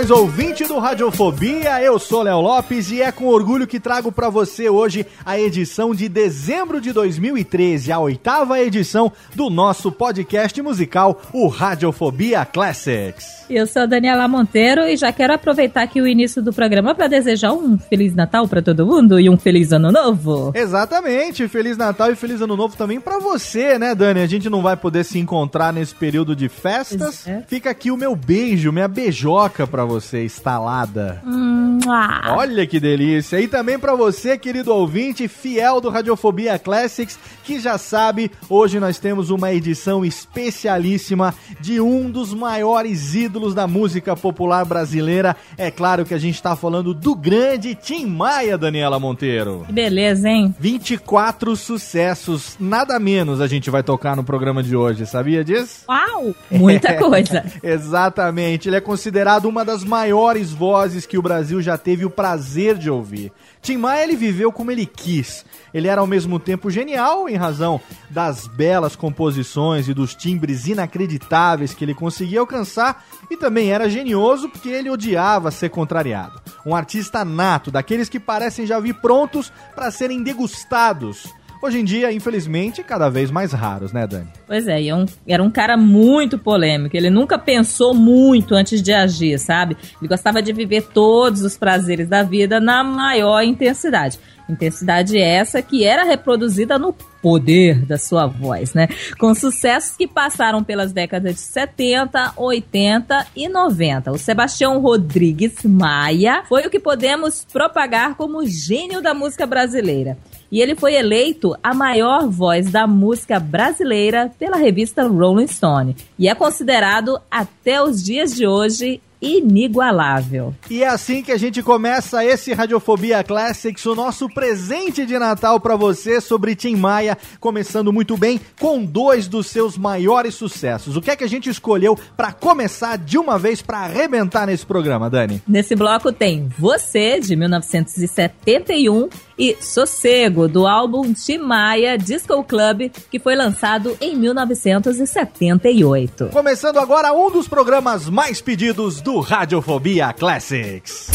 Saudações ouvinte do Radiofobia, eu sou Léo Lopes e é com orgulho que trago pra você hoje a edição de dezembro de 2013, a oitava edição do nosso podcast musical, o Radiofobia Classics. Eu sou a Daniela Monteiro e já quero aproveitar aqui o início do programa para desejar um Feliz Natal para todo mundo e um Feliz Ano Novo. Exatamente, Feliz Natal e Feliz Ano Novo também pra você, né, Dani? A gente não vai poder se encontrar nesse período de festas. É. Fica aqui o meu beijo, minha beijoca pra você, instalada. Hum, ah. Olha que delícia! E também pra você, querido ouvinte, fiel do Radiofobia Classics, que já sabe, hoje nós temos uma edição especialíssima de um dos maiores ídolos da música popular brasileira. É claro que a gente tá falando do grande Tim Maia, Daniela Monteiro. Que beleza, hein? 24 sucessos, nada menos a gente vai tocar no programa de hoje, sabia disso? Uau! Muita coisa. Exatamente, ele é considerado uma das maiores vozes que o Brasil já teve o prazer de ouvir. Tim Maia ele viveu como ele quis. Ele era ao mesmo tempo genial em razão das belas composições e dos timbres inacreditáveis que ele conseguia alcançar e também era genioso porque ele odiava ser contrariado. Um artista nato, daqueles que parecem já vir prontos para serem degustados. Hoje em dia, infelizmente, cada vez mais raros, né, Dani? Pois é, e é um- era um cara muito polêmico. Ele nunca pensou muito antes de agir, sabe? Ele gostava de viver todos os prazeres da vida na maior intensidade. Intensidade essa que era reproduzida no poder da sua voz, né? Com sucessos que passaram pelas décadas de 70, 80 e 90. O Sebastião Rodrigues Maia foi o que podemos propagar como gênio da música brasileira. E ele foi eleito a maior voz da música brasileira pela revista Rolling Stone. E é considerado, até os dias de hoje, inigualável. E é assim que a gente começa esse Radiofobia Classics, o nosso presente de Natal pra você sobre Tim Maia, começando muito bem com dois dos seus maiores sucessos. O que é que a gente escolheu pra começar de uma vez pra arrebentar nesse programa, Dani? Nesse bloco tem Você, de 1971, e Sossego, do álbum Maia Disco Club, que foi lançado em 1978. Começando agora um dos programas mais pedidos do Radiofobia Classics.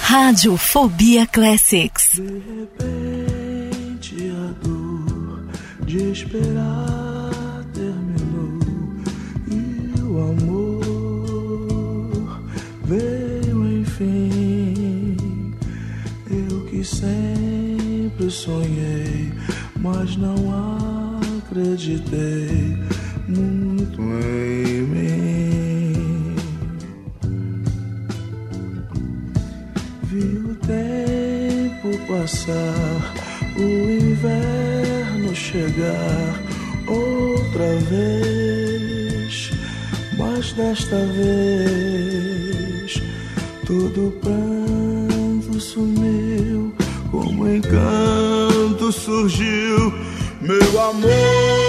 Radiofobia Classics. De repente a dor de esperar terminou e o amor veio enfim. Eu que sempre sonhei, mas não acreditei muito em mim. Vi o tempo passar, o inverno chegar outra vez, mas desta vez todo pranto sumiu, como encanto surgiu, meu amor.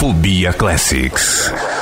Fobia Classics.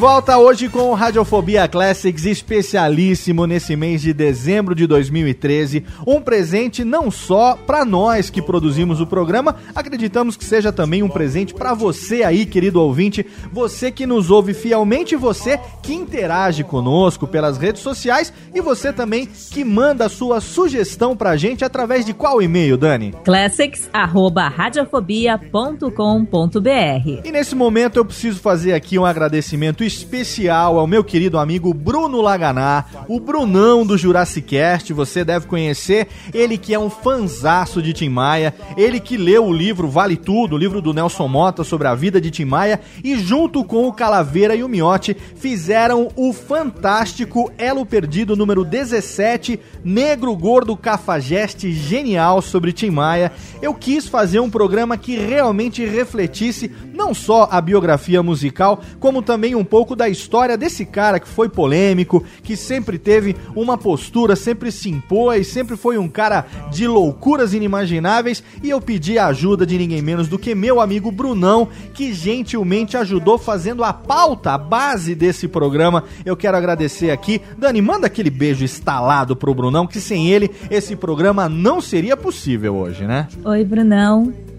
Volta hoje com o Radiofobia Classics especialíssimo nesse mês de dezembro de 2013. Um presente não só para nós que produzimos o programa, acreditamos que seja também um presente para você aí, querido ouvinte, você que nos ouve fielmente, você que interage conosco pelas redes sociais e você também que manda sua sugestão pra gente através de qual e-mail, Dani? classics@radiofobia.com.br. E nesse momento eu preciso fazer aqui um agradecimento especial ao meu querido amigo Bruno Laganá, o Brunão do Jurassic Cast, você deve conhecer, ele que é um fanzaço de Tim Maia, ele que leu o livro Vale Tudo, o livro do Nelson Mota sobre a vida de Tim Maia, e junto com o Calaveira e o Miotti fizeram o fantástico Elo Perdido número 17, Negro Gordo Cafajeste Genial sobre Tim Maia. Eu quis fazer um programa que realmente refletisse não só a biografia musical, como também um pouco da história desse cara que foi polêmico, que sempre teve uma postura, sempre se impôs, sempre foi um cara de loucuras inimagináveis. E eu pedi a ajuda de ninguém menos do que meu amigo Brunão, que gentilmente ajudou fazendo a pauta, a base desse programa. Eu quero agradecer aqui. Dani, manda aquele beijo estalado pro Brunão, que sem ele esse programa não seria possível hoje, né? Oi, Brunão.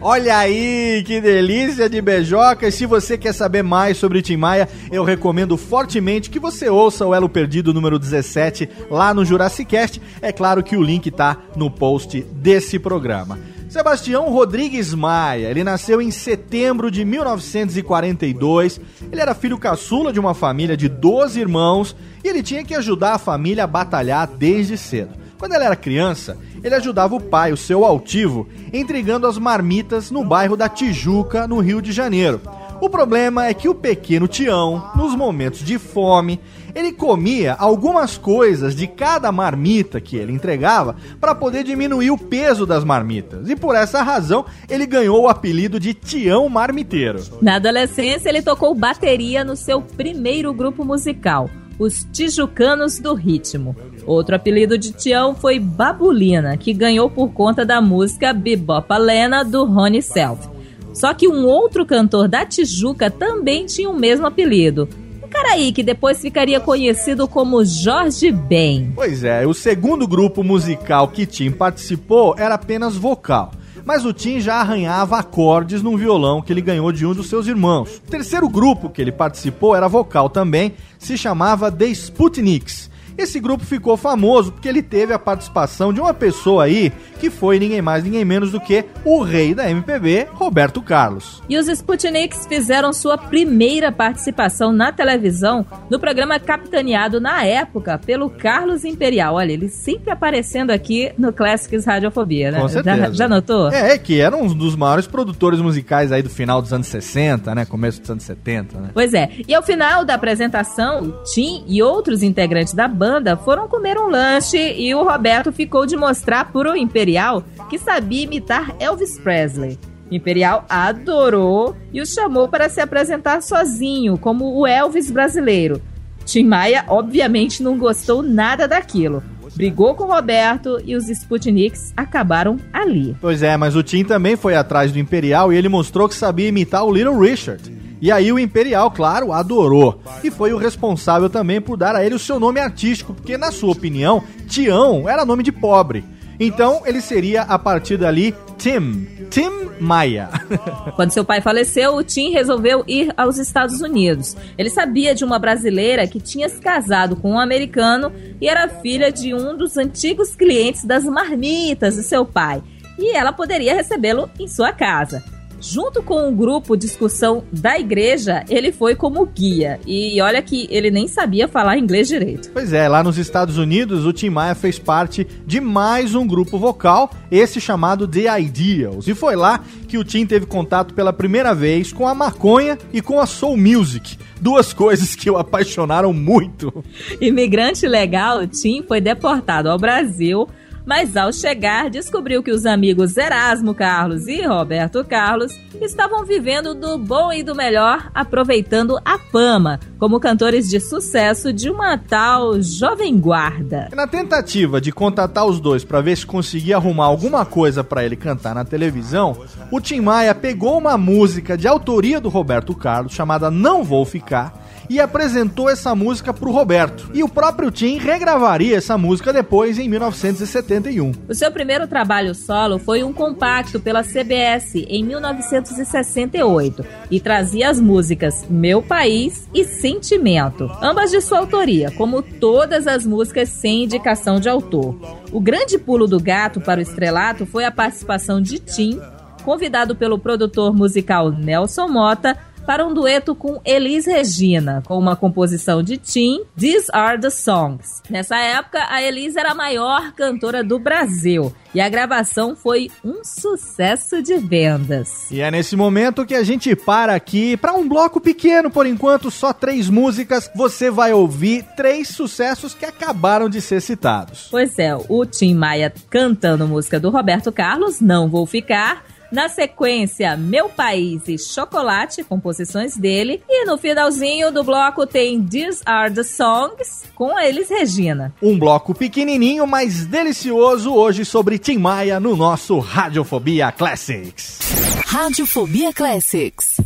Olha aí, que delícia de beijoca. E se você quer saber mais sobre Tim Maia, eu recomendo fortemente que você ouça o Elo Perdido número 17 lá no Jurassic Cast. É claro que o link tá no post desse programa. Sebastião Rodrigues Maia, ele nasceu em setembro de 1942. Ele era filho caçula de uma família de 12 irmãos e ele tinha que ajudar a família a batalhar desde cedo. Quando ele era criança, ele ajudava o pai, o seu altivo, entregando as marmitas no bairro da Tijuca, no Rio de Janeiro. O problema é que o pequeno Tião, nos momentos de fome, ele comia algumas coisas de cada marmita que ele entregava para poder diminuir o peso das marmitas. E por essa razão, ele ganhou o apelido de Tião Marmiteiro. Na adolescência, ele tocou bateria no seu primeiro grupo musical, os Tijucanos do Ritmo. Outro apelido de Tião foi Babulina, que ganhou por conta da música Bebopa Lena do Rony Self. Só que um outro cantor da Tijuca também tinha o mesmo apelido. Um cara aí que depois ficaria conhecido como Jorge Ben. Pois é, o segundo grupo musical que Tim participou era apenas vocal. Mas o Tim já arranhava acordes num violão que ele ganhou de um dos seus irmãos. O terceiro grupo que ele participou era vocal também, se chamava The Sputniks. Esse grupo ficou famoso porque ele teve a participação de uma pessoa aí que foi ninguém mais, ninguém menos do que o rei da MPB, Roberto Carlos. E os Sputniks fizeram sua primeira participação na televisão no programa capitaneado na época pelo Carlos Imperial. Olha, ele sempre aparecendo aqui no Classics Radiofobia, né? Com certeza. Já, já notou? É, que era um dos maiores produtores musicais aí do final dos anos 60, né? Começo dos anos 70, né? Pois é. E ao final da apresentação, Tim e outros integrantes da banda foram comer um lanche e o Roberto ficou de mostrar pro Imperial que sabia imitar Elvis Presley. O Imperial adorou e o chamou para se apresentar sozinho, como o Elvis brasileiro. Tim Maia, obviamente, não gostou nada daquilo. Brigou com o Roberto e os Sputniks acabaram ali. Pois é, mas o Tim também foi atrás do Imperial e ele mostrou que sabia imitar o Little Richard. E aí o Imperial, claro, adorou. E foi o responsável também por dar a ele o seu nome artístico, porque na sua opinião, Tião era nome de pobre. Então ele seria a partir dali Tim, Tim Maia. Quando seu pai faleceu, o Tim resolveu ir aos Estados Unidos. Ele sabia de uma brasileira que tinha se casado com um americano e era filha de um dos antigos clientes das marmitas de seu pai. E ela poderia recebê-lo em sua casa. Junto com o grupo discussão da igreja, ele foi como guia. E olha que ele nem sabia falar inglês direito. Pois é, lá nos Estados Unidos, o Tim Maia fez parte de mais um grupo vocal, esse chamado The Ideals. E foi lá que o Tim teve contato pela primeira vez com a maconha e com a soul music. Duas coisas que o apaixonaram muito. Imigrante legal, Tim foi deportado ao Brasil mas ao chegar descobriu que os amigos Erasmo Carlos e Roberto Carlos estavam vivendo do bom e do melhor, aproveitando a fama como cantores de sucesso de uma tal jovem guarda. Na tentativa de contatar os dois para ver se conseguia arrumar alguma coisa para ele cantar na televisão, o Tim Maia pegou uma música de autoria do Roberto Carlos chamada Não Vou Ficar e apresentou essa música pro Roberto. E o próprio Tim regravaria essa música depois em 1971. O seu primeiro trabalho solo foi um compacto pela CBS em 1968 e trazia as músicas Meu País e Sentimento, ambas de sua autoria, como todas as músicas sem indicação de autor. O grande pulo do gato para o estrelato foi a participação de Tim, convidado pelo produtor musical Nelson Mota para um dueto com Elis Regina, com uma composição de Tim, These Are the Songs. Nessa época, a Elis era a maior cantora do Brasil e a gravação foi um sucesso de vendas. E é nesse momento que a gente para aqui para um bloco pequeno, por enquanto, só três músicas. Você vai ouvir três sucessos que acabaram de ser citados. Pois é, o Tim Maia cantando música do Roberto Carlos, Não Vou Ficar Na sequência, Meu País e Chocolate, composições dele. E no finalzinho do bloco tem These Are the Songs, com eles Regina. Um bloco pequenininho, mas delicioso hoje sobre Tim Maia no nosso Radiofobia Classics. Radiofobia Classics.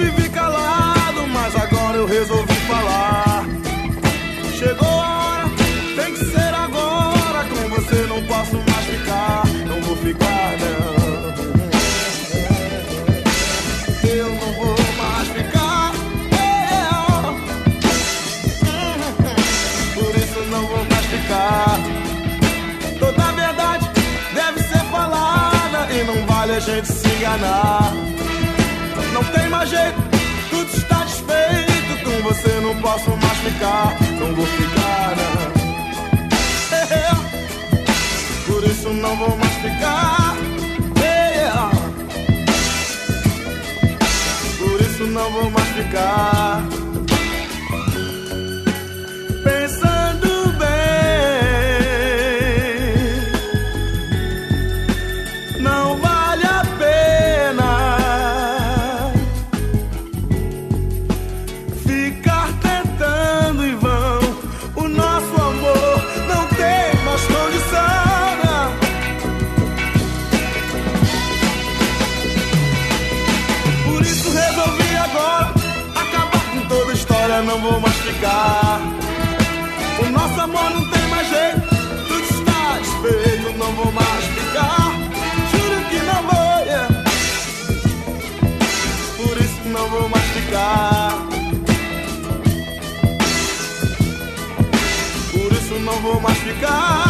Vivi calado, mas agora eu resolvi falar. Chegou a hora, tem que ser agora. Com você não posso mais ficar, não vou ficar, não. Eu não vou mais ficar. é. Por isso não vou mais ficar. Toda verdade deve ser falada e não vale a gente se enganar. Jeito, tudo está desfeito. Com você não posso mais ficar, não vou ficar, não. É, Por isso não vou mais ficar. É, Por isso não vou mais ficar. Vou mais ficar.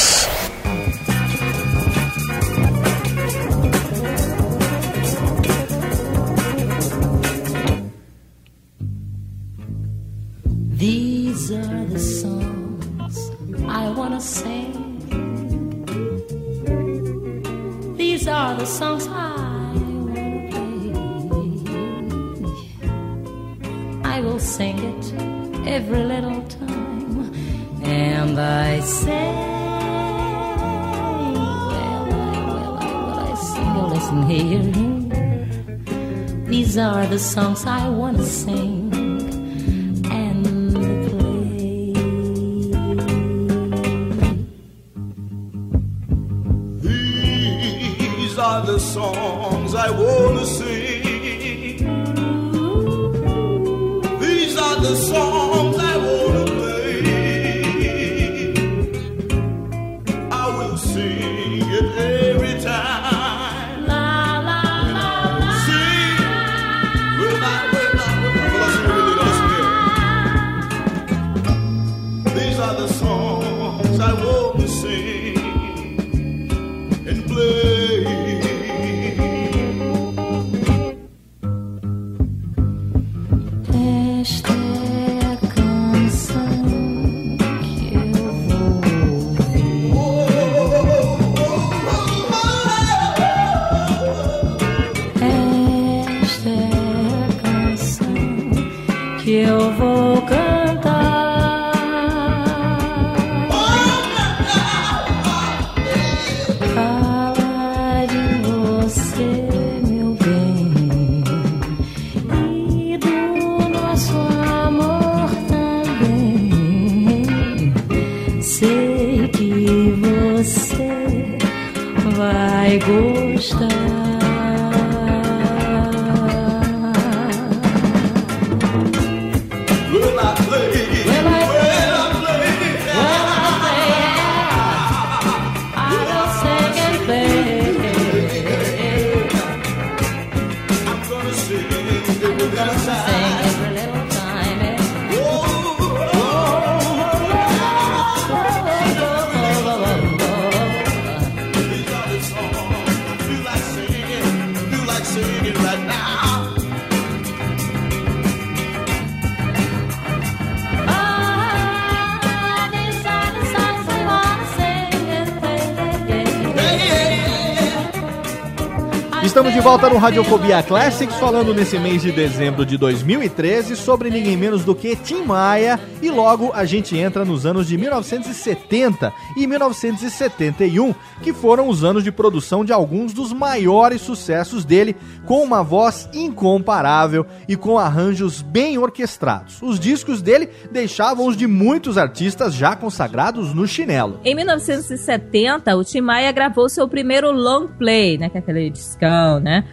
Volta no Radiofobia Classics, falando nesse mês de dezembro de 2013 sobre ninguém menos do que Tim Maia. E logo a gente entra nos anos de 1970 e 1971, que foram os anos de produção de alguns dos maiores sucessos dele, com uma voz incomparável e com arranjos bem orquestrados. Os discos dele deixavam os de muitos artistas já consagrados no chinelo. Em 1970, o Tim Maia gravou seu primeiro long play, né? Que é aquele discão, né?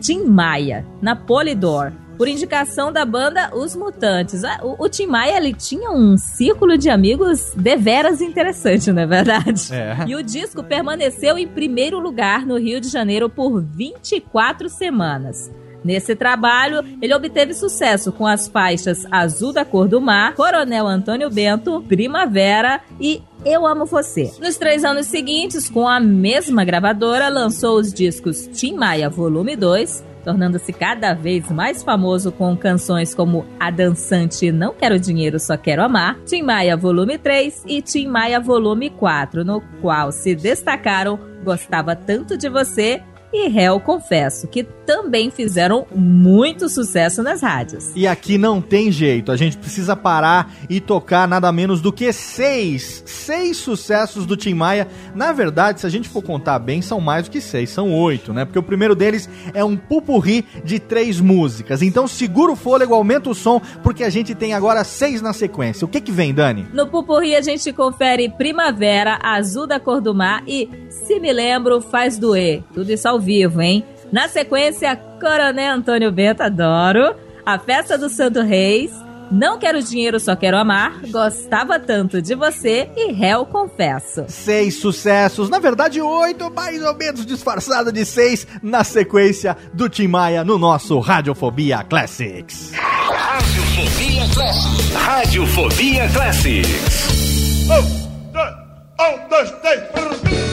Tim Maia, na Polydor. Por indicação da banda Os Mutantes. O, o Tim Maia, ele tinha um círculo de amigos deveras interessante, não é verdade? É. E o disco permaneceu em primeiro lugar no Rio de Janeiro por 24 semanas. Nesse trabalho, ele obteve sucesso com as faixas Azul da Cor do Mar, Coronel Antônio Bento, Primavera e Eu Amo Você. Nos três anos seguintes, com a mesma gravadora, lançou os discos Tim Maia Volume 2, tornando-se cada vez mais famoso com canções como A Dançante Não Quero Dinheiro, Só Quero Amar, Tim Maia Volume 3 e Tim Maia Volume 4, no qual se destacaram Gostava Tanto de Você e Réu Confesso, que também fizeram muito sucesso nas rádios. E aqui não tem jeito, a gente precisa parar e tocar nada menos do que seis, seis sucessos do Tim Maia. Na verdade, se a gente for contar bem, são mais do que seis, são oito, né? Porque o primeiro deles é um pupurri de três músicas. Então segura o fôlego, aumenta o som, porque a gente tem agora seis na sequência. O que que vem, Dani? No Pupurri a gente confere Primavera, Azul da Cor do Mar e Se Me Lembro Faz Doer. Tudo isso ao vivo, hein? Na sequência, Coronel Antônio Bento, adoro. A Festa do Santo Reis. Não Quero Dinheiro, Só Quero Amar. Gostava Tanto de Você e Réu Confesso. Seis sucessos, na verdade oito, mais ou menos disfarçada de seis, na sequência do Tim Maia no nosso Radiofobia Classics. Radiofobia Classics. Radiofobia Classics. Um, dois, um, dois, três.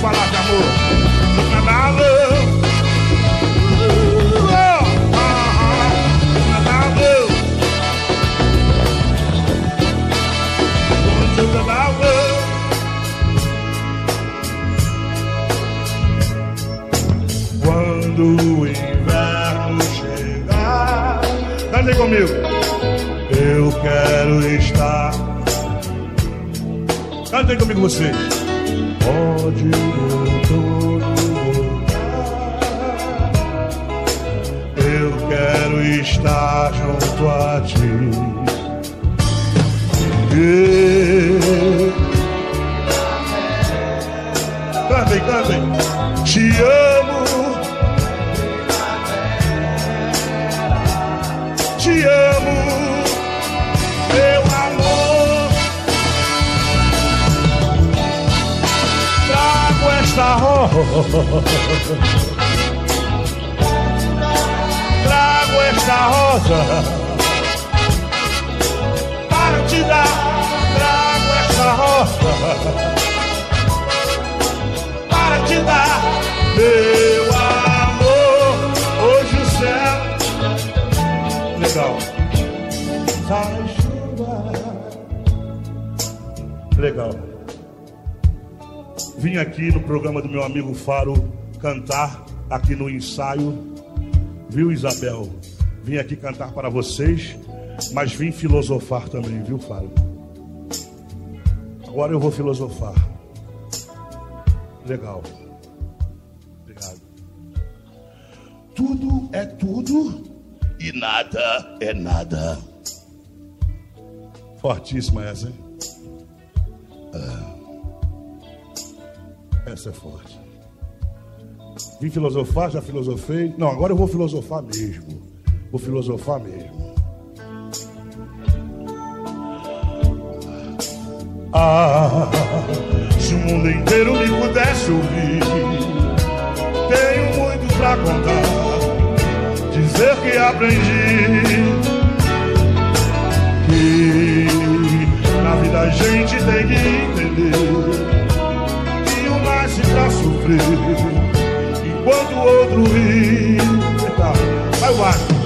Gonna talk about love. Quando o inverno chegar, cantem comigo. Eu quero estar Cantem comigo vocês. Estar junto a ti. Trago esta rosa para te dar. Trago esta rosa para te dar, meu amor. Hoje o céu legal. Vim aqui no programa do meu amigo Faro cantar aqui no ensaio. Viu, Isabel? Vim aqui cantar para vocês, mas vim filosofar também, viu, Faro? Agora eu vou filosofar. Legal. Obrigado. Tudo é tudo e nada é nada. Fortíssima essa, hein? Essa é forte. Vim filosofar, já filosofei. Não, agora eu vou filosofar mesmo. Vou filosofar mesmo. Ah, se o mundo inteiro me pudesse ouvir, tenho muito pra contar. Dizer que aprendi que na vida a gente tem que entender nasce pra sofrer enquanto o outro ri. Eita, vai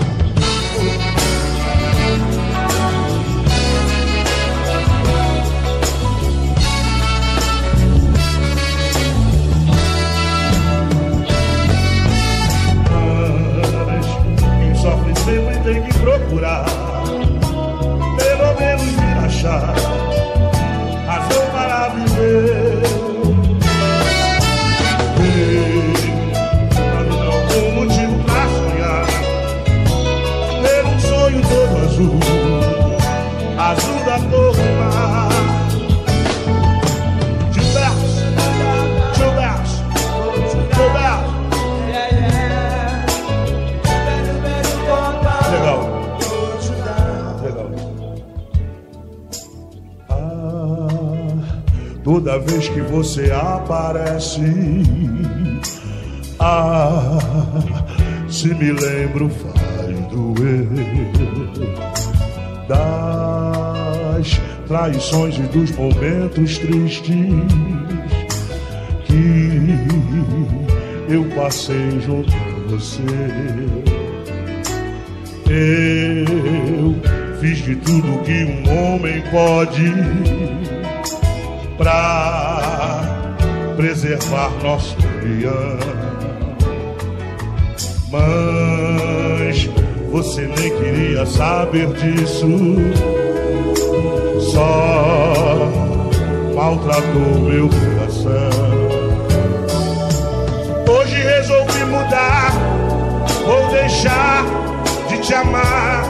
aparece. Ah, se me lembro, faz doer das traições e dos momentos tristes que eu passei junto a você. Eu fiz de tudo que um homem pode pra preservar nosso união. Mas você nem queria saber disso, só maltratou meu coração. Hoje resolvi mudar, vou deixar de te amar.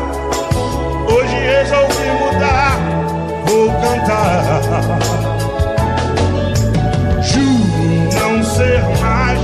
Hoje resolvi mudar, vou cantar. Juro não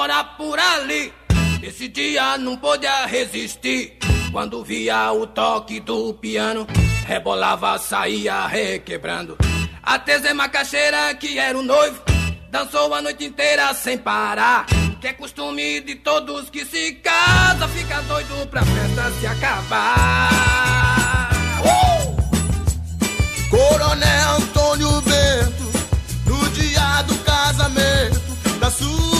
Mora por ali, esse dia não podia resisir. Quando via o toque do piano, rebolava, saía requebrando. Até Zé Macaxeira, que era o noivo, dançou a noite inteira sem parar. Que é costume de todos que se casa, fica doido pra festa se acabar. Uh! Coronel Antônio Bento, no dia do casamento da sua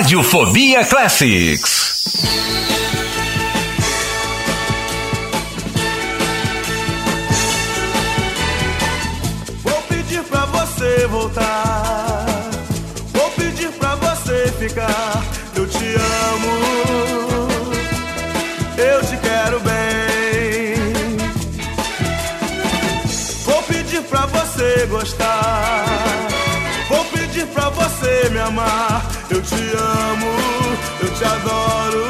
Radiofobia Classics. Vou pedir pra você voltar. Vou pedir pra você ficar. Eu te amo. Eu te quero bem. Vou pedir pra você gostar. Vou pedir pra você me amar. Eu te amo. Eu te adoro.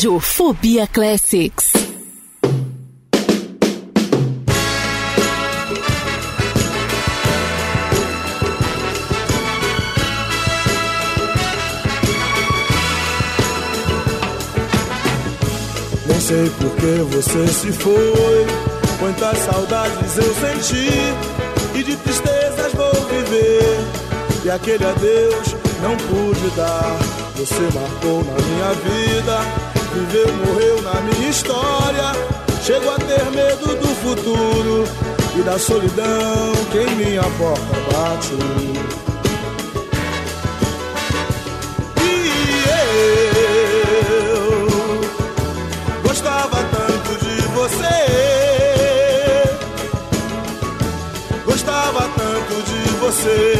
Rádio Fobia Classics. Nem sei por que você se foi. Quantas saudades eu senti e de tristezas vou viver. E aquele adeus não pude dar. Você marcou na minha vida, viveu, morreu na minha história. Chego a ter medo do futuro e da solidão que em minha porta bate. E eu Gostava tanto de você. Gostava tanto de você.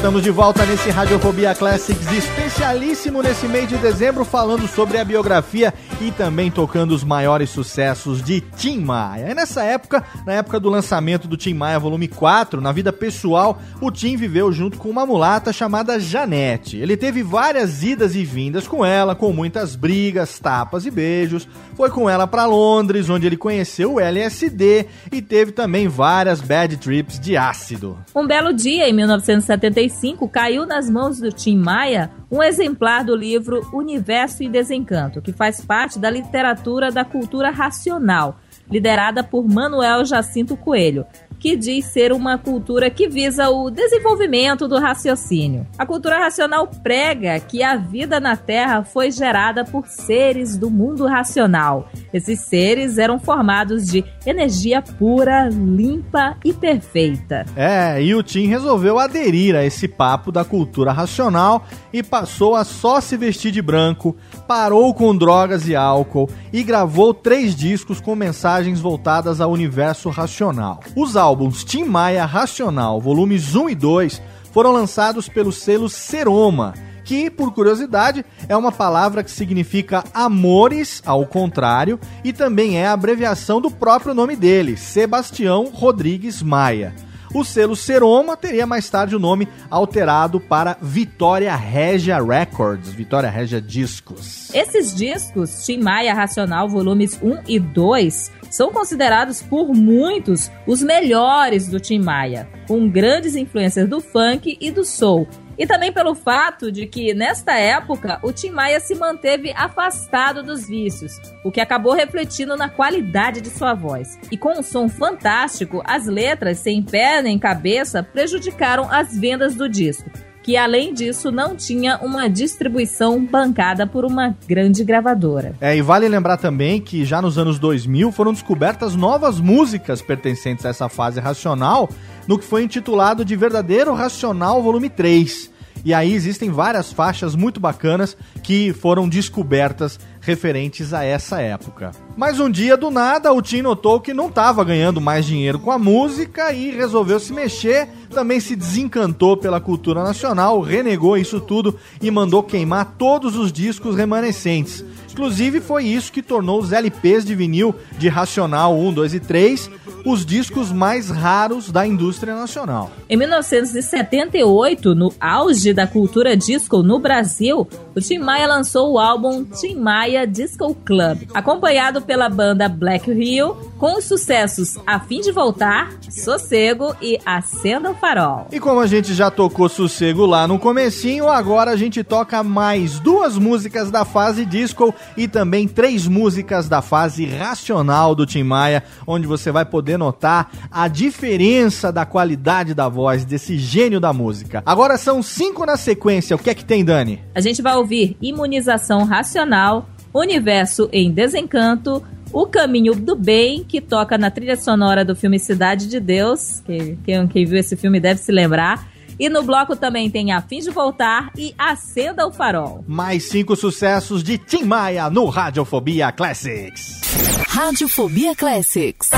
Estamos de volta nesse Radiofobia Classics especialíssimo nesse mês de dezembro, falando sobre a biografia e também tocando os maiores sucessos de Tim Maia. E nessa época, na época do lançamento do Tim Maia Volume 4, na vida pessoal, o Tim viveu junto com uma mulata chamada Janete. Ele teve várias idas e vindas com ela, com muitas brigas, tapas e beijos. Foi com ela para Londres, onde ele conheceu o LSD e teve também várias bad trips de ácido. Um belo dia, em 1975, caiu nas mãos do Tim Maia um exemplar do livro Universo e Desencanto, que faz parte da literatura da cultura racional, liderada por Manuel Jacinto Coelho, que diz ser uma cultura que visa o desenvolvimento do raciocínio. A cultura racional prega que a vida na Terra foi gerada por seres do mundo racional. Esses seres eram formados de energia pura, limpa e perfeita. É, e o Tim resolveu aderir a esse papo da cultura racional e passou a só se vestir de branco, parou com drogas e álcool e gravou três discos com mensagens voltadas ao universo racional. Os Tim Maia Racional, volumes 1 e 2, foram lançados pelo selo Seroma, que, por curiosidade, é uma palavra que significa amores, ao contrário, e também é a abreviação do próprio nome dele, Sebastião Rodrigues Maia. O selo Seroma teria mais tarde o nome alterado para Vitória Regia Records, Vitória Regia Discos. Esses discos, Tim Maia Racional volumes 1 e 2, são considerados por muitos os melhores do Tim Maia, com grandes influências do funk e do soul. E também pelo fato de que, nesta época, o Tim Maia se manteve afastado dos vícios, o que acabou refletindo na qualidade de sua voz. E com um som fantástico, as letras, sem pé nem cabeça, prejudicaram as vendas do disco que além disso não tinha uma distribuição bancada por uma grande gravadora. É, e vale lembrar também que já nos anos 2000 foram descobertas novas músicas pertencentes a essa fase racional, no que foi intitulado de Verdadeiro Racional Volume 3. E aí existem várias faixas muito bacanas que foram descobertas referentes a essa época. Mas um dia, do nada, o Tim notou que não estava ganhando mais dinheiro com a música e resolveu se mexer. Também se desencantou pela cultura nacional, renegou isso tudo e mandou queimar todos os discos remanescentes. Inclusive, foi isso que tornou os LPs de vinil de Racional 1, 2 e 3 os discos mais raros da indústria nacional. Em 1978, no auge da cultura disco no Brasil, o Tim Maia lançou o álbum Tim Maia Disco Club, acompanhado pela banda Black Rio, com os sucessos A Fim de Voltar, Sossego e Acenda o Farol. E como a gente já tocou Sossego lá no comecinho, agora a gente toca mais duas músicas da fase disco e também três músicas da fase racional do Tim Maia, onde você vai poder notar a diferença da qualidade da voz desse gênio da música. Agora são cinco na sequência, o que é que tem, Dani? A gente vai ouvir Imunização Racional, Universo em Desencanto, O Caminho do Bem, que toca na trilha sonora do filme Cidade de Deus, que quem, quem viu esse filme deve se lembrar. E no bloco também tem A Fim de Voltar e Acenda o Farol. Mais cinco sucessos de Tim Maia no Radiofobia Classics. Radiofobia Classics.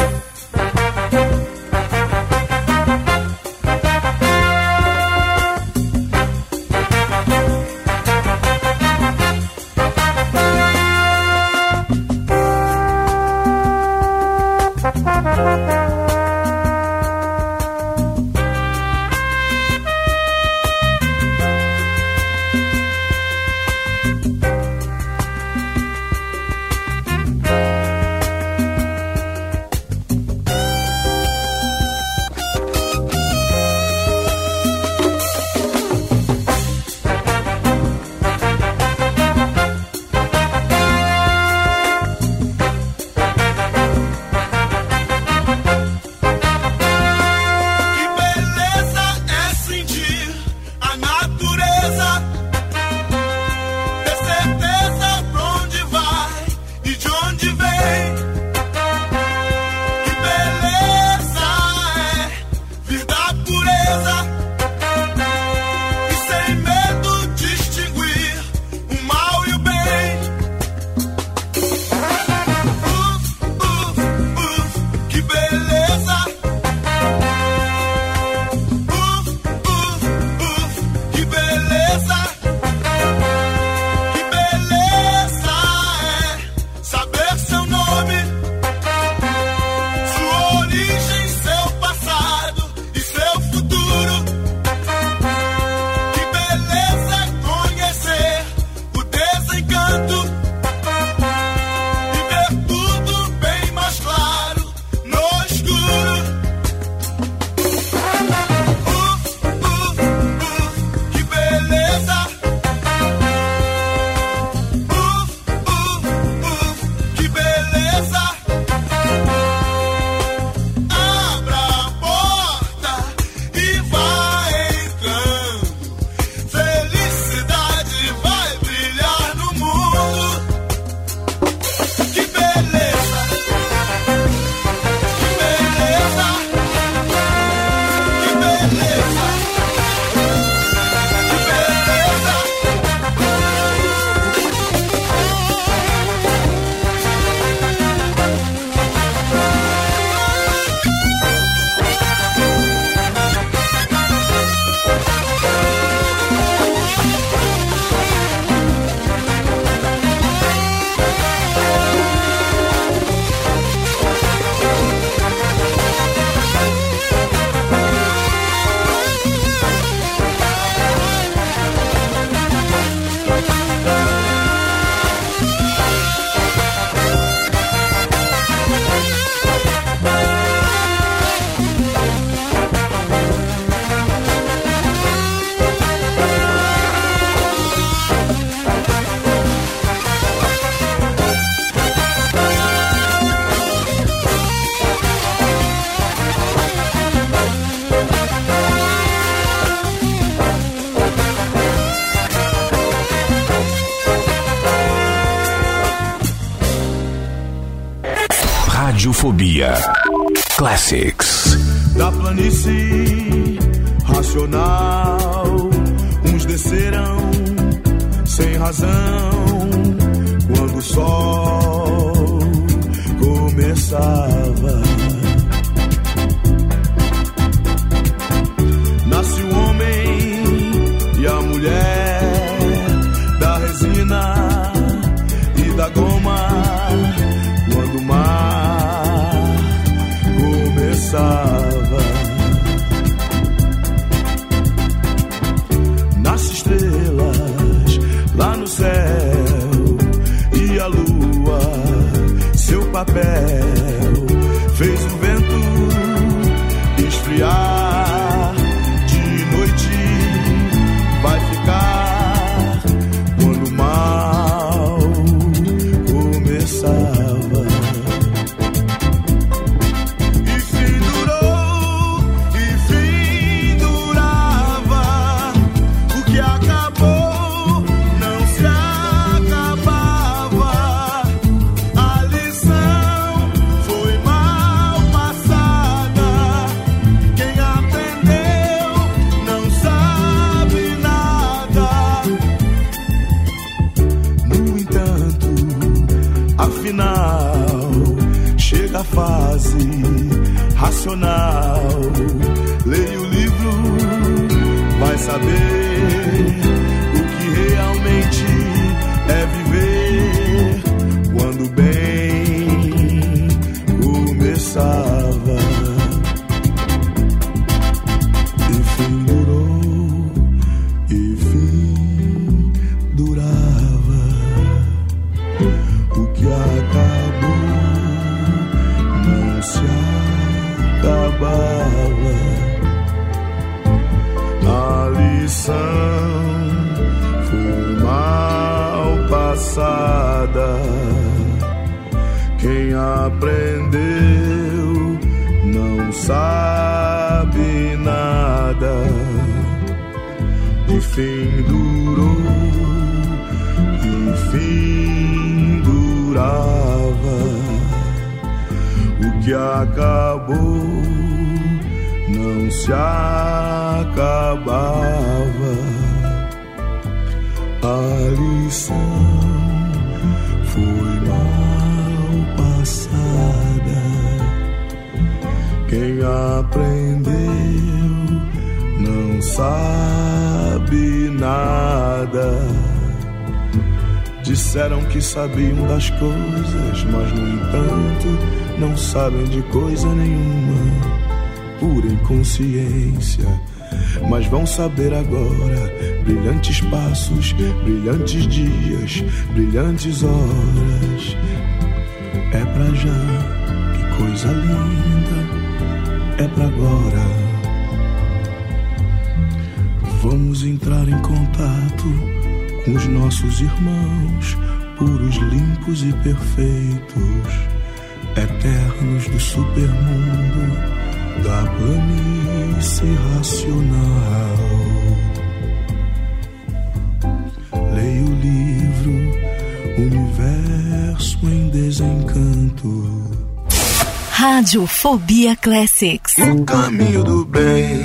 Bahia. Classics. Da planície racional, uns descerão sem razão papel. sabiam das coisas, mas no entanto não sabem de coisa nenhuma, pura inconsciência. Mas vão saber agora brilhantes passos, brilhantes dias, brilhantes horas. É pra já, que coisa linda, é pra agora. Vamos entrar em contato com os nossos irmãos puros, limpos e perfeitos, eternos do supermundo, da planície racional. Leio o livro Universo em Desencanto. Rádio Fobia Classics. O caminho do bem.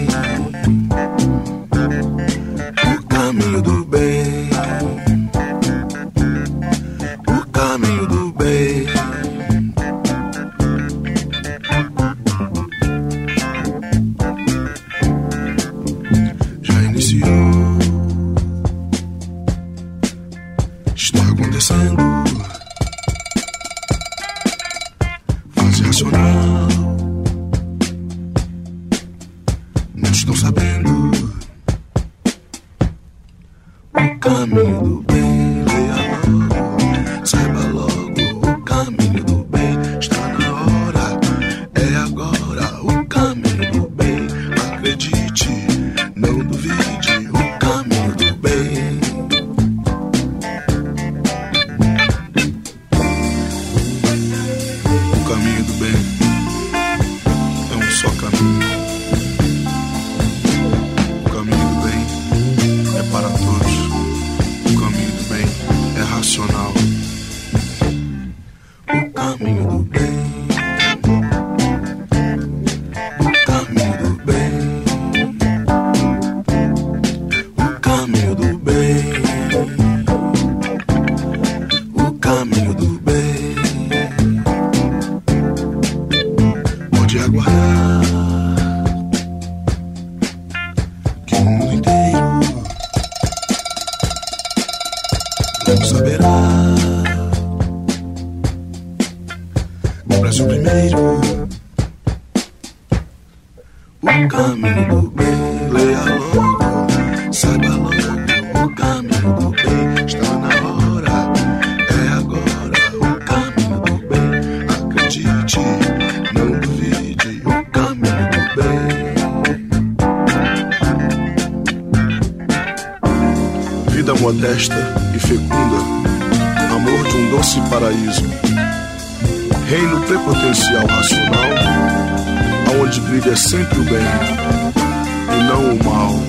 modesta e fecunda, amor de um doce paraíso, reino prepotencial racional, aonde brilha sempre o bem e não o mal.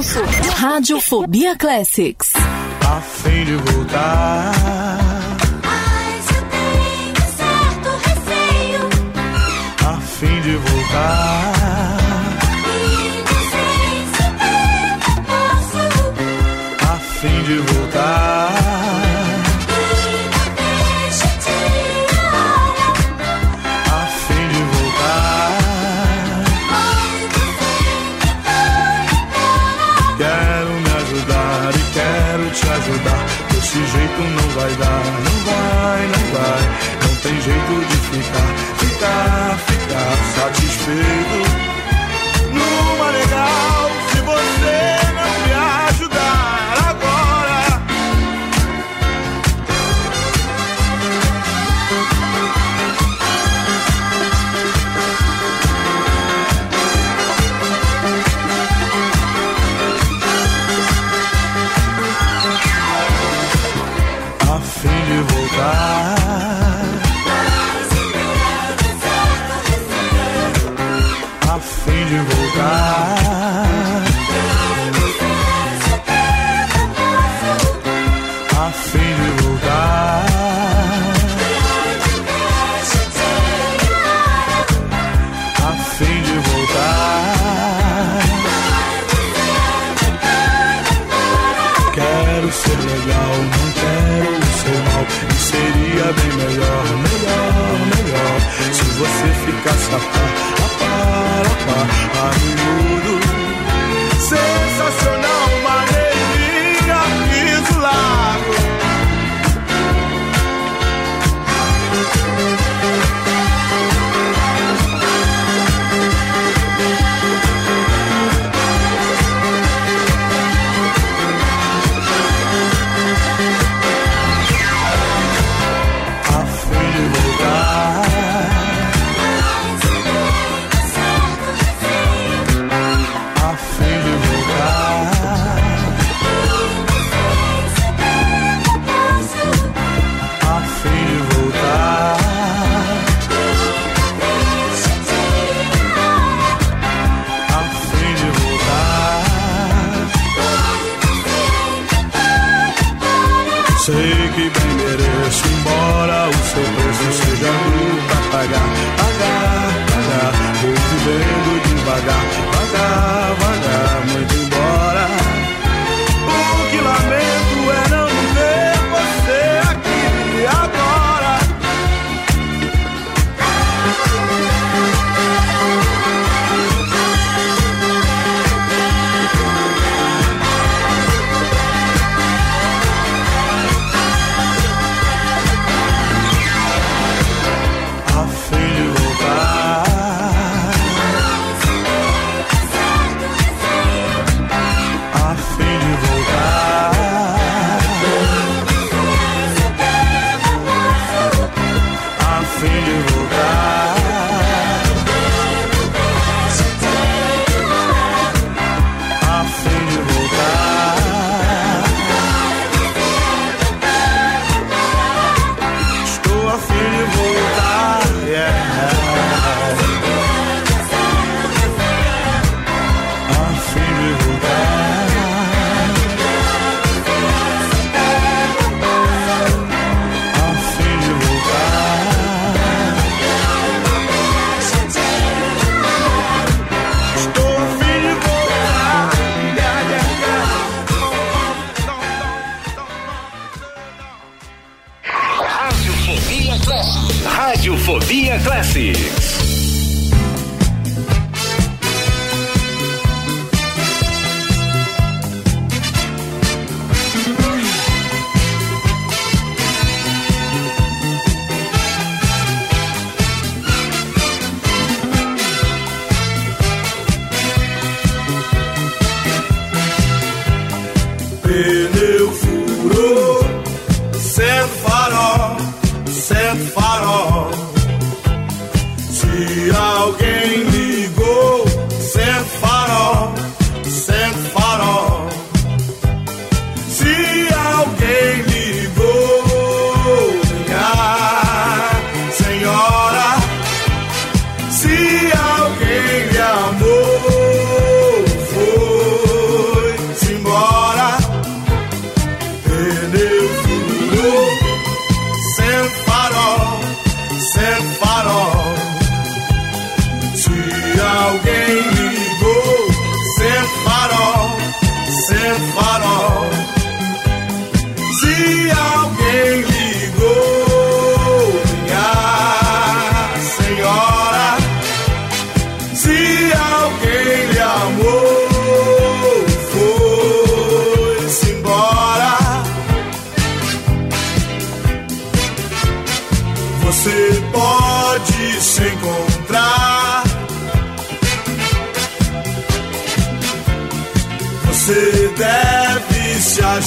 do Sul. Radiofobia Classics. Tá A fim de voltar. Tá Mas eu tenho certo receio. A fim de voltar.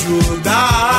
Ajudar.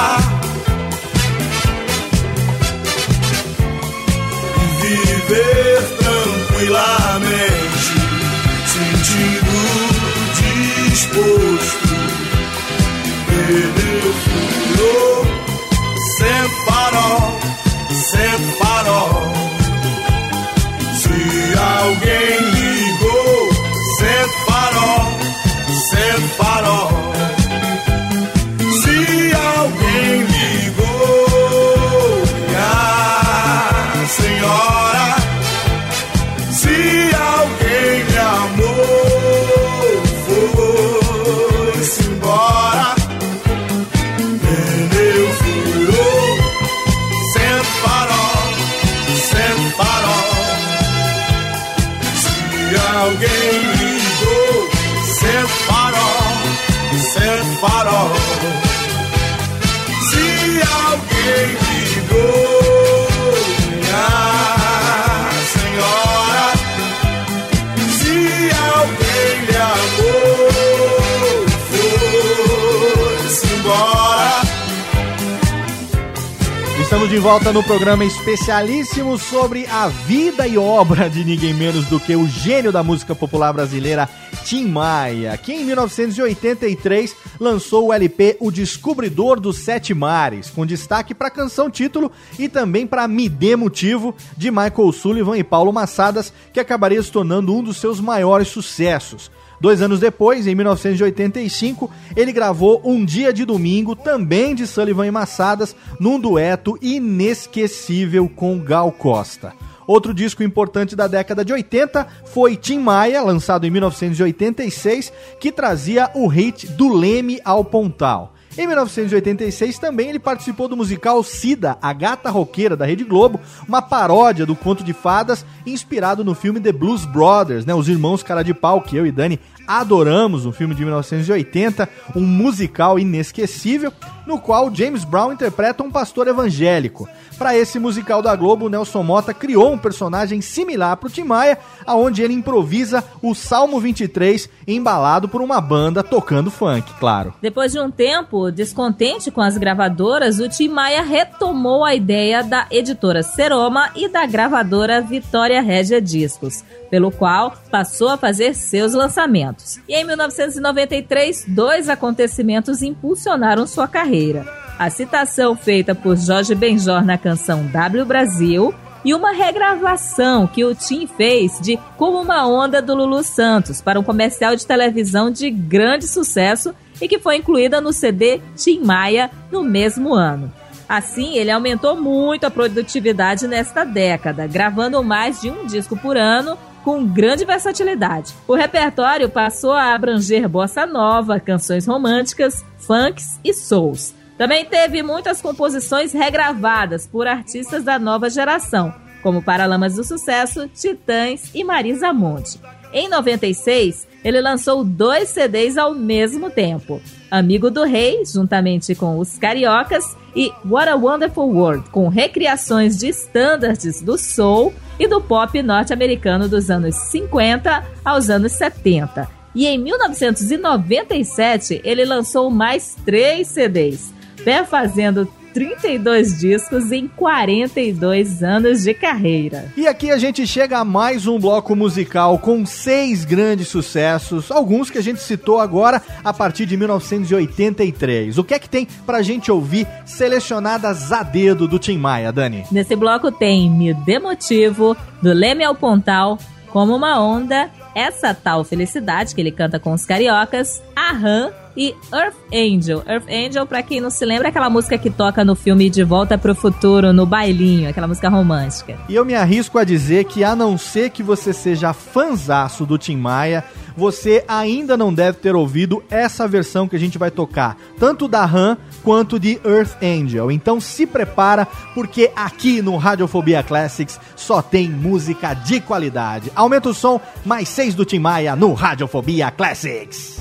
De volta no programa especialíssimo sobre a vida e obra de ninguém menos do que o gênio da música popular brasileira, Tim Maia, que em 1983 lançou o LP O Descobridor dos Sete Mares, com destaque para a canção título e também para Me Dê Motivo, de Michael Sullivan e Paulo Massadas, que acabaria se tornando um dos seus maiores sucessos. Dois anos depois, em 1985, ele gravou Um Dia de Domingo, também de Sullivan e Massadas, num dueto inesquecível com Gal Costa. Outro disco importante da década de 80 foi Tim Maia, lançado em 1986, que trazia o hit Do Leme ao Pontal. Em 1986 também ele participou do musical Cida, a gata roqueira da Rede Globo, uma paródia do conto de fadas inspirado no filme The Blues Brothers, né, os irmãos cara de pau que eu e Dani adoramos, um filme de 1980, um musical inesquecível, no qual James Brown interpreta um pastor evangélico. Para esse musical da Globo, Nelson Mota criou um personagem similar para o Tim Maia, aonde ele improvisa o Salmo 23 embalado por uma banda tocando funk, claro. Depois de um tempo descontente com as gravadoras, o Tim Maia retomou a ideia da editora Seroma e da gravadora Vitória Régia Discos, pelo qual passou a fazer seus lançamentos. E em 1993, dois acontecimentos impulsionaram sua carreira. A citação feita por Jorge Benjor na canção W Brasil e uma regravação que o Tim fez de Como uma Onda do Lulu Santos para um comercial de televisão de grande sucesso e que foi incluída no CD Tim Maia no mesmo ano. Assim, ele aumentou muito a produtividade nesta década, gravando mais de um disco por ano com grande versatilidade. O repertório passou a abranger bossa nova, canções românticas, funks e souls. Também teve muitas composições regravadas por artistas da nova geração, como Paralamas do Sucesso, Titãs e Marisa Monte. Em 96, ele lançou dois CDs ao mesmo tempo: Amigo do Rei, juntamente com os Cariocas, e What a Wonderful World, com recriações de estándares do soul e do pop norte-americano dos anos 50 aos anos 70. E em 1997, ele lançou mais três CDs, perfazendo 32 discos em 42 anos de carreira. E aqui a gente chega a mais um bloco musical com seis grandes sucessos, alguns que a gente citou agora a partir de 1983. O que é que tem pra gente ouvir selecionadas a dedo do Tim Maia, Dani? Nesse bloco tem Me Dê Motivo, do Leme ao Pontal, Como uma Onda, Essa Tal Felicidade, que ele canta com os cariocas, Aham e Earth Angel. Earth Angel, pra quem não se lembra, é aquela música que toca no filme De Volta pro Futuro, no bailinho, aquela música romântica. E eu me arrisco a dizer que, a não ser que você seja fanzaço do Tim Maia, você ainda não deve ter ouvido essa versão que a gente vai tocar, tanto da Han quanto de Earth Angel. Então se prepara, porque aqui no Radiofobia Classics só tem música de qualidade. Aumenta o som, mais seis do Tim Maia no Radiofobia Classics.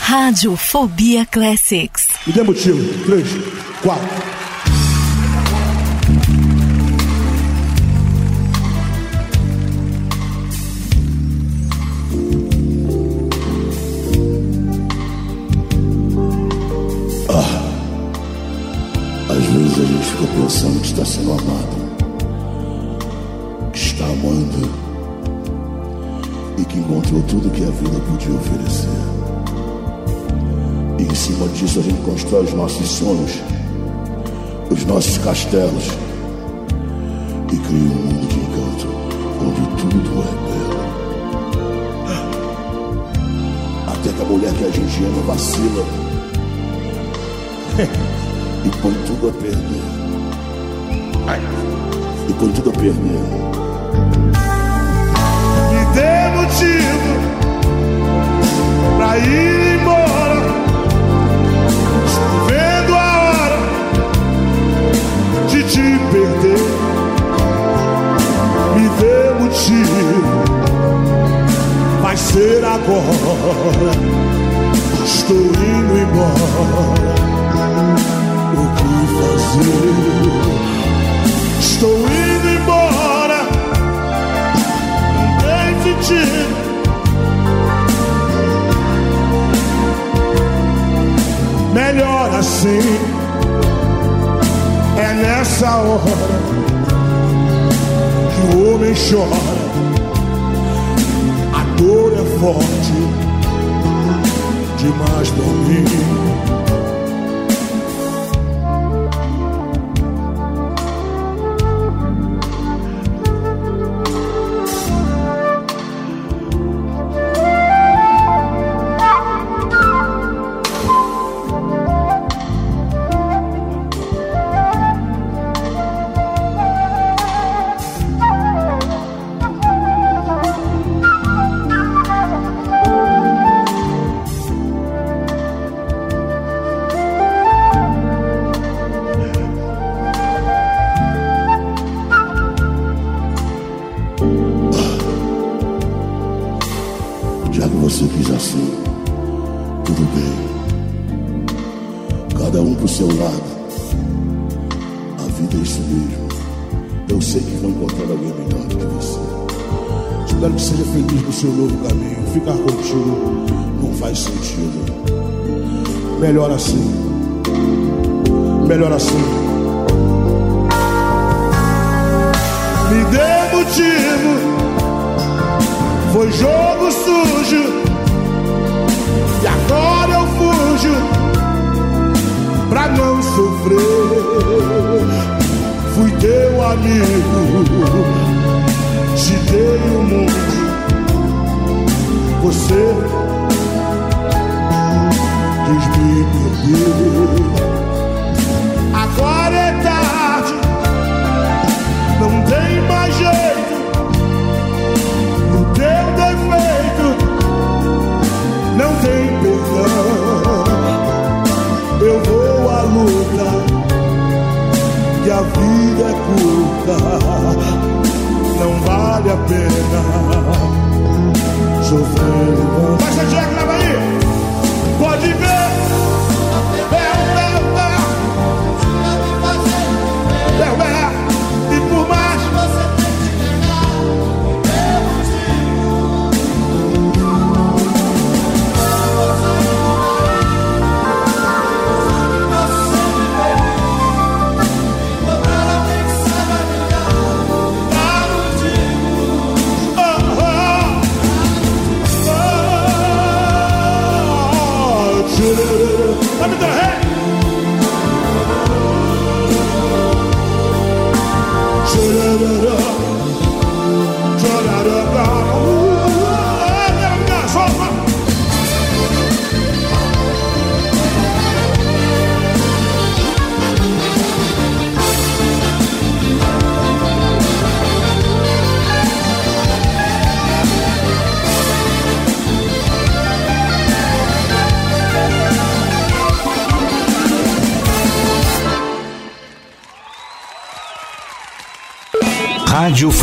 Radiofobia Classics. Me dê motivo. Três, quatro. Fica pensando que está sendo amado, que está amando e que encontrou tudo que a vida podia oferecer. E em cima disso a gente constrói os nossos sonhos, os nossos castelos e cria um mundo de encanto onde tudo é belo. Até que a mulher que a gente ama vacila e põe tudo a perder. Ai, E põe tudo a perder. Me dê motivo pra ir embora. Estou vendo a hora de te perder. Me dê motivo, vai ser agora. Estou indo embora. O que fazer? Estou indo embora. Não tem sentido. Melhor assim. É nessa hora que o homem chora. A dor é forte demais pra mim.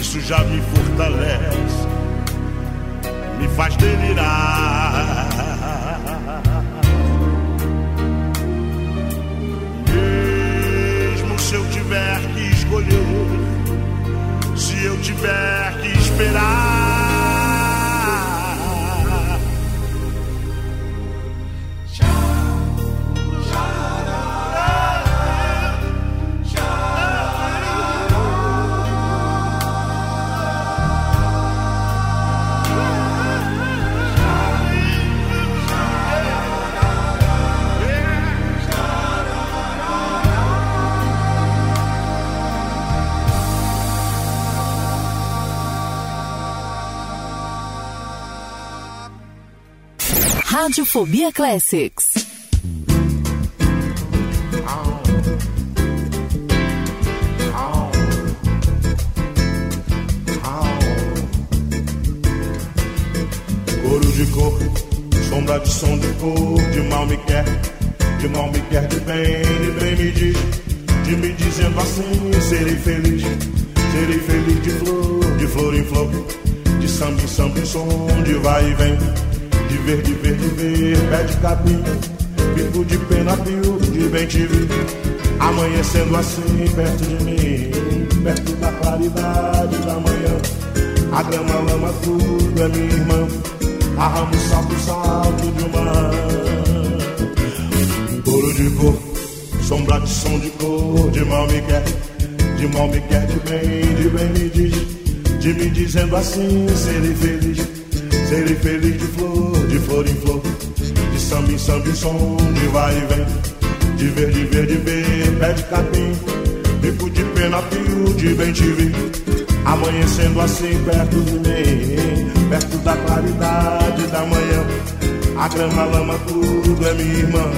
Isso já me fortalece me faz delirar. Mesmo se eu tiver que escolher, se eu tiver que esperar. Radiofobia Classics. Couro de cor, sombra de som de cor, de mal me quer, de mal me quer, de bem, de bem me diz, de me dizendo assim, serei feliz, serei feliz de flor, de flor em flor, de samba em samba em som, de vai e vem, de ver, de ver, de ver, pé de capim, bico de pena, pio, de bem te vi, amanhecendo assim perto de mim, perto da claridade da manhã. A grama, lama, tudo é minha irmã. A ramo, salto, salto de uma. Couro de cor, sombra de som de cor. De mal me quer, de mal me quer, de bem, de bem me diz. De me dizendo assim, serei feliz. Serei feliz de flor, de flor em flor. De samba em samba em som, de vai e vem. De ver, de ver, de ver, pé de capim. Bico de pena, pio, de bem te vi. Amanhecendo assim perto de mim, perto da claridade da manhã. A grama, lama, tudo é minha irmã.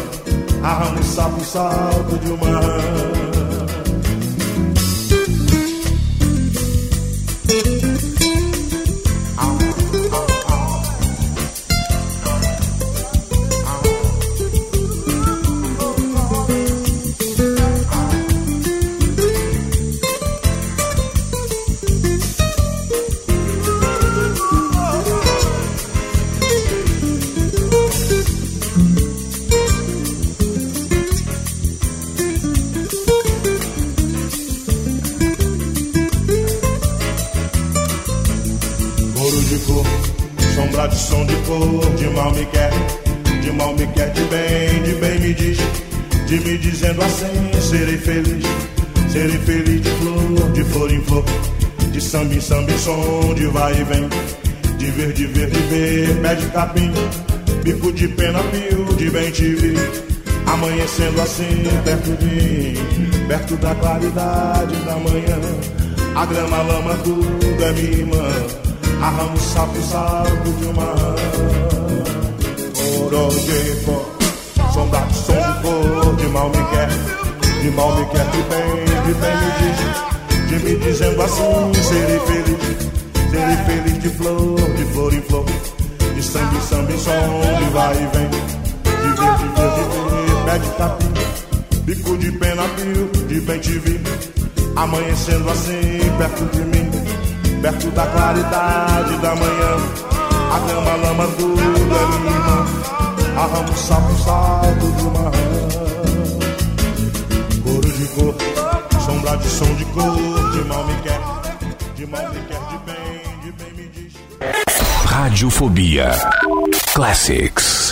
A ramo, sapo, salto de uma. Couro vai e vem, de ver, de ver, de ver, pé de capim, bico de pena, pio, de bem te vi. Amanhecendo assim, perto de mim, perto da claridade da manhã. A grama, a lama, tudo é minha irmã. A ramo, sapo, sapo de uma rã. Orojepo, sombra de som de de mal me quer, de mal me quer, de bem, de bem me diz, de me dizendo assim, serei feliz, serei feliz de flor, de flor em flor, de samba em samba em som, de vai e vem, de ver, de ver, de ver, pé de tapim, bico de pena, pio, de bem te vi, amanhecendo assim, perto de mim, perto da claridade da manhã, a grama, a lama, tudo é minha irmã. Arramo sapo, salto de uma rã Coro de cor, sombra de som de cor De mal me quer, de mal me quer, Radiofobia Classics.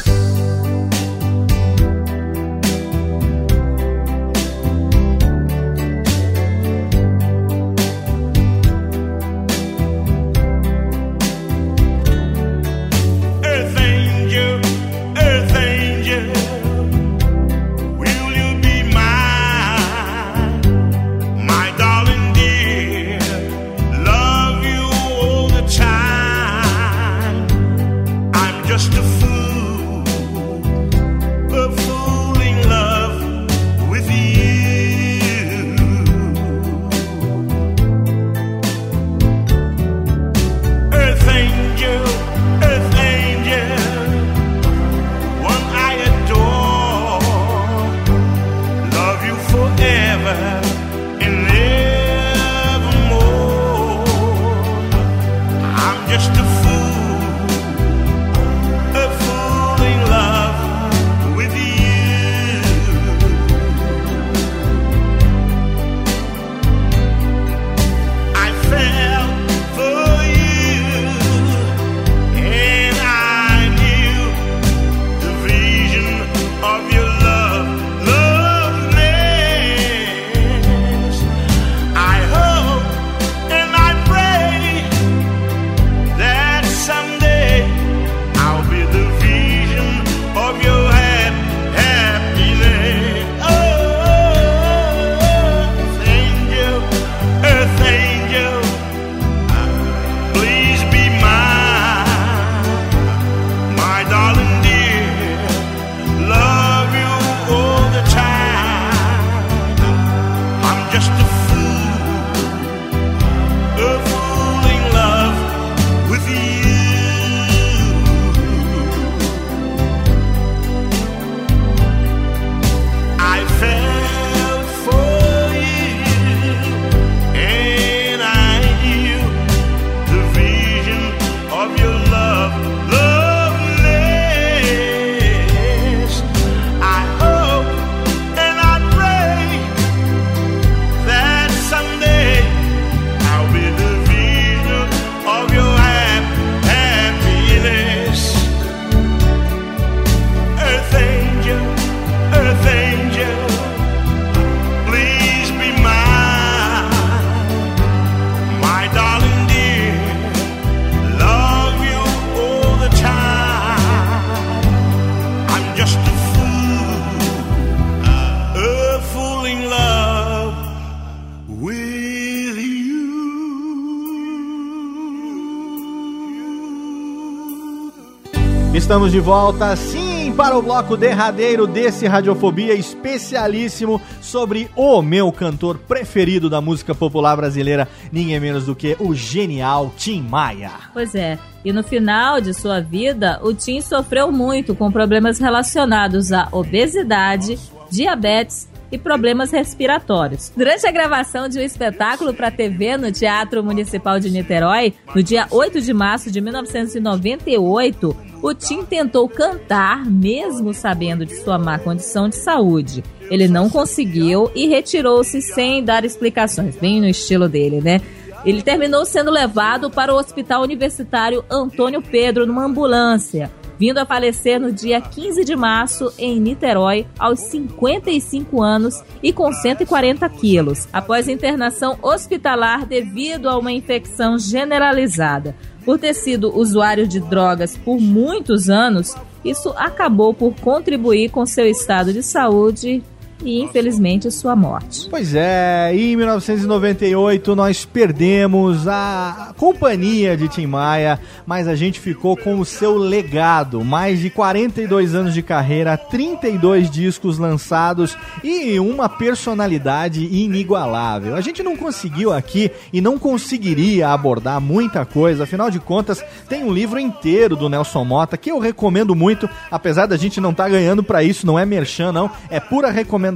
Estamos de volta, sim, para o bloco derradeiro desse Radiofobia especialíssimo sobre o meu cantor preferido da música popular brasileira, ninguém menos do que o genial Tim Maia. Pois é. E no final de sua vida, o Tim sofreu muito com problemas relacionados à obesidade, diabetes e problemas respiratórios. Durante a gravação de um espetáculo para TV no Teatro Municipal de Niterói, no dia 8 de março de 1998, o Tim tentou cantar, mesmo sabendo de sua má condição de saúde. Ele não conseguiu e retirou-se sem dar explicações, bem no estilo dele, né? Ele terminou sendo levado para o Hospital Universitário Antônio Pedro numa ambulância. Vindo a falecer no dia 15 de março em Niterói, aos 55 anos e com 140 quilos, após internação hospitalar devido a uma infecção generalizada. Por ter sido usuário de drogas por muitos anos, isso acabou por contribuir com seu estado de saúde e, infelizmente, sua morte. Pois é, em 1998 nós perdemos a companhia de Tim Maia, mas a gente ficou com o seu legado. Mais de 42 anos de carreira, 32 discos lançados e uma personalidade inigualável. A gente não conseguiu aqui e não conseguiria abordar muita coisa, afinal de contas, tem um livro inteiro do Nelson Mota que eu recomendo muito, apesar da gente não estar ganhando pra isso, não é merchan não, é pura recomendação,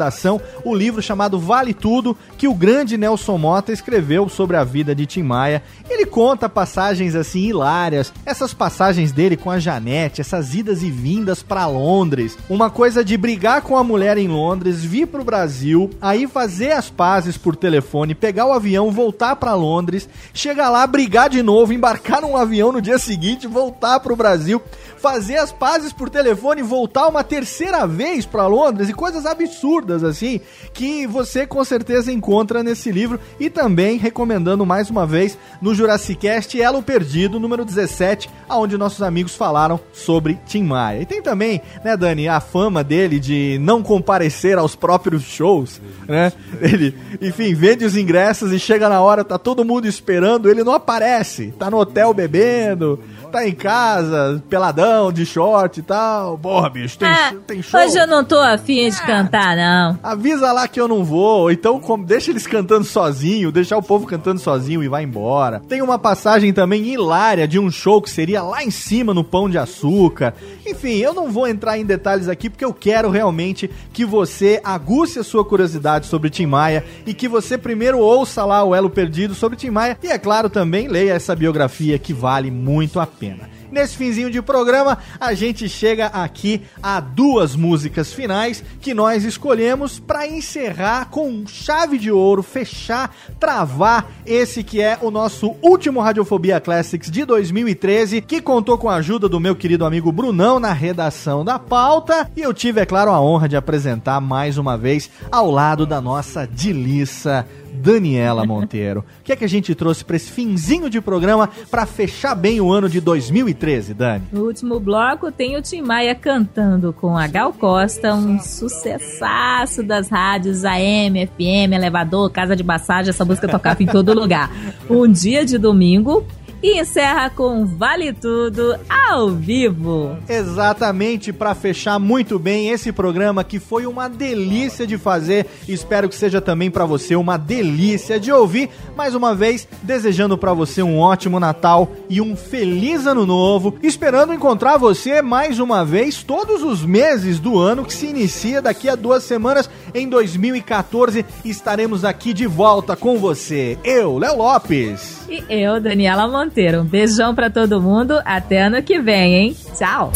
o livro chamado Vale Tudo, que o grande Nelson Mota escreveu sobre a vida de Tim Maia. Ele conta passagens assim hilárias, essas passagens dele com a Janete, essas idas e vindas pra Londres, uma coisa de brigar com a mulher em Londres, vir pro Brasil, aí fazer as pazes por telefone, pegar o avião, voltar pra Londres, chegar lá, brigar de novo, embarcar num avião no dia seguinte, voltar pro Brasil, fazer as pazes por telefone, voltar uma terceira vez pra Londres e coisas absurdas assim, que você com certeza encontra nesse livro e também recomendando mais uma vez no Jurassic Cast Elo Perdido, número 17, aonde nossos amigos falaram sobre Tim Maia. E tem também, né, Dani, a fama dele de não comparecer aos próprios shows, né? Ele, enfim, vende os ingressos e chega na hora, tá todo mundo esperando, ele não aparece, tá no hotel bebendo, tá em casa, peladão, de short e tal. Porra, bicho, tem, Ah, tem show. hoje eu não tô afim de cantar, não. Avisa lá que eu não vou, ou então como- deixa eles cantando sozinho, deixar o povo cantando sozinho e vai embora. Tem uma passagem também hilária de um show que seria lá em cima no Pão de Açúcar. Enfim, eu não vou entrar em detalhes aqui porque eu quero realmente que você aguce a sua curiosidade sobre Tim Maia e que você primeiro ouça lá o Elo Perdido sobre Tim Maia e, é claro, também leia essa biografia que vale muito a pena. Nesse finzinho de programa, a gente chega aqui a duas músicas finais que nós escolhemos para encerrar com chave de ouro, fechar, travar esse que é o nosso último Radiofobia Classics de 2013, que contou com a ajuda do meu querido amigo Brunão na redação da pauta. E eu tive, é claro, a honra de apresentar mais uma vez ao lado da nossa Dilissa. Daniela Monteiro. O que é que a gente trouxe para esse finzinho de programa para fechar bem o ano de 2013, Dani? No último bloco tem o Tim Maia cantando com a Gal Costa, um sucessaço das rádios AM, FM, elevador, casa de massagem, essa música tocava em todo lugar. Um dia de domingo e encerra com Vale Tudo ao vivo. Exatamente, para fechar muito bem esse programa que foi uma delícia de fazer. Espero que seja também para você uma delícia de ouvir. Mais uma vez, desejando para você um ótimo Natal e um feliz ano novo. Esperando encontrar você mais uma vez todos os meses do ano que se inicia daqui a duas semanas em 2014. Estaremos aqui de volta com você. Eu, Léo Lopes. E eu, Daniela Monteiro. Um beijão pra todo mundo. Até ano que vem, hein? Tchau.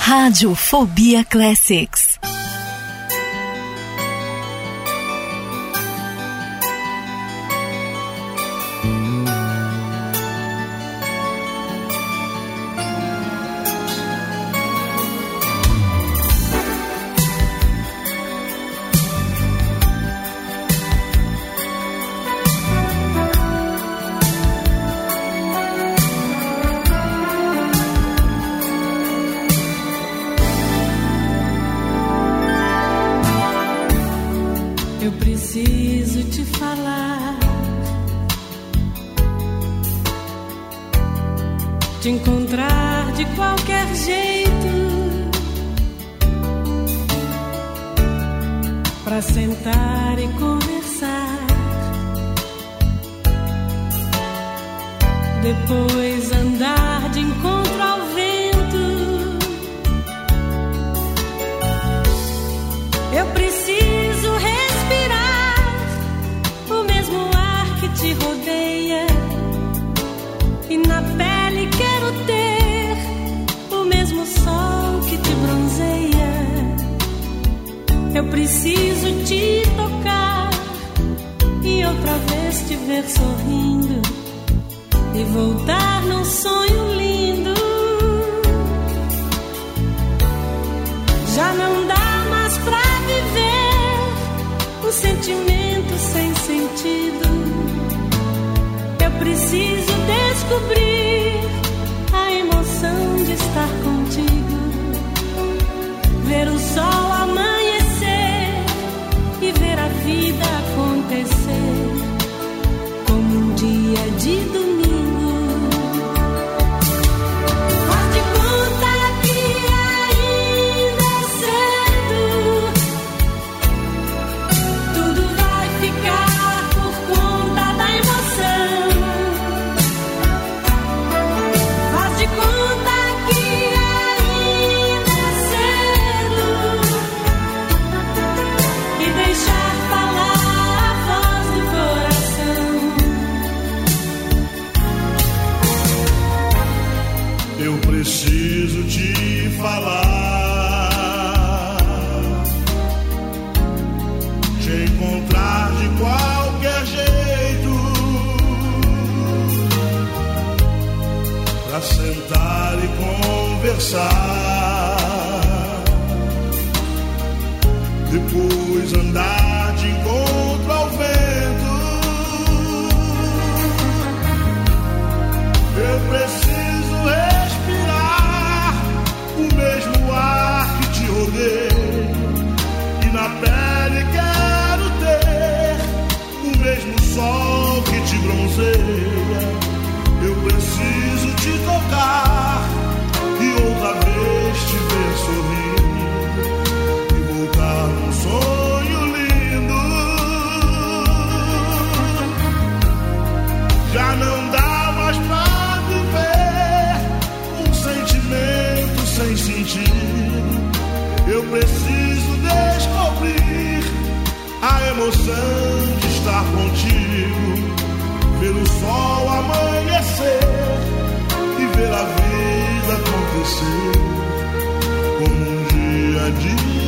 Radiofobia Classics. Eu preciso te tocar e outra vez te ver sorrir e voltar num sonho lindo. Já não dá mais pra viver um sentimento sem sentir. Eu preciso descobrir a emoção sol amanhecer e ver a vida acontecer como um dia de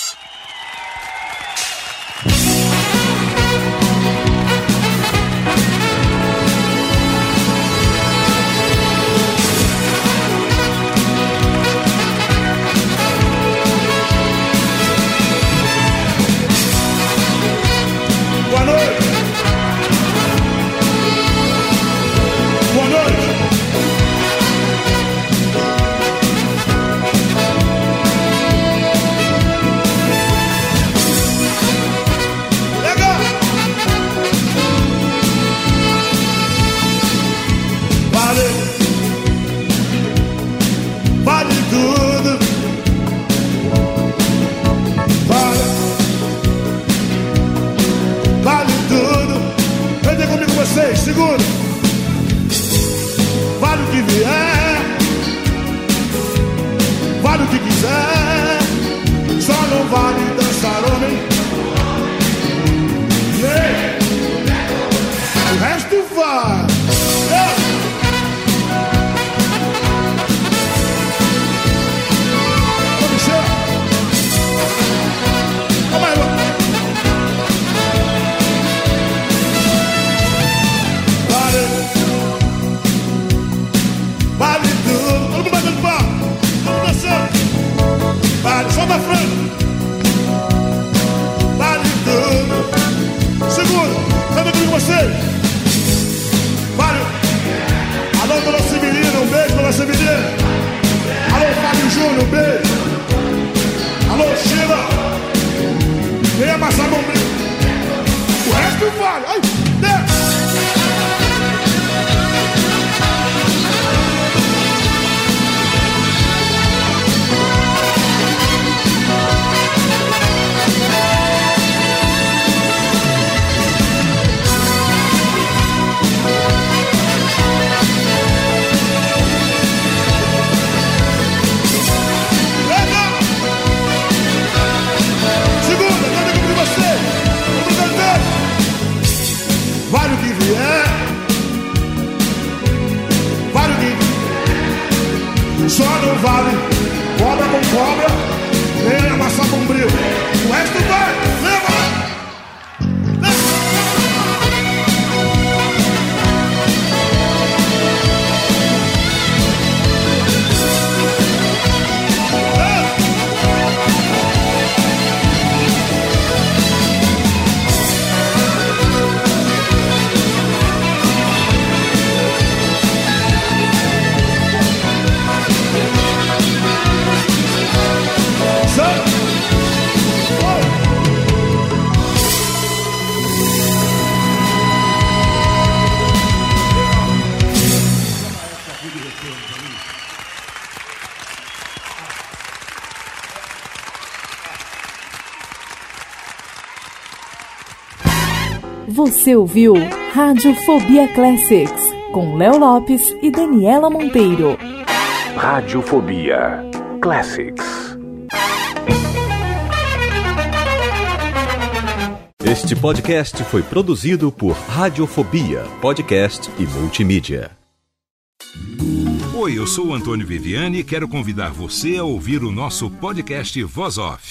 Você ouviu Radiofobia Classics com Léo Lopes e Daniela Monteiro. Radiofobia Classics. Este podcast foi produzido por Radiofobia, podcast e multimídia. Oi, eu sou o Antônio Viviani e quero convidar você a ouvir o nosso podcast Voz Off.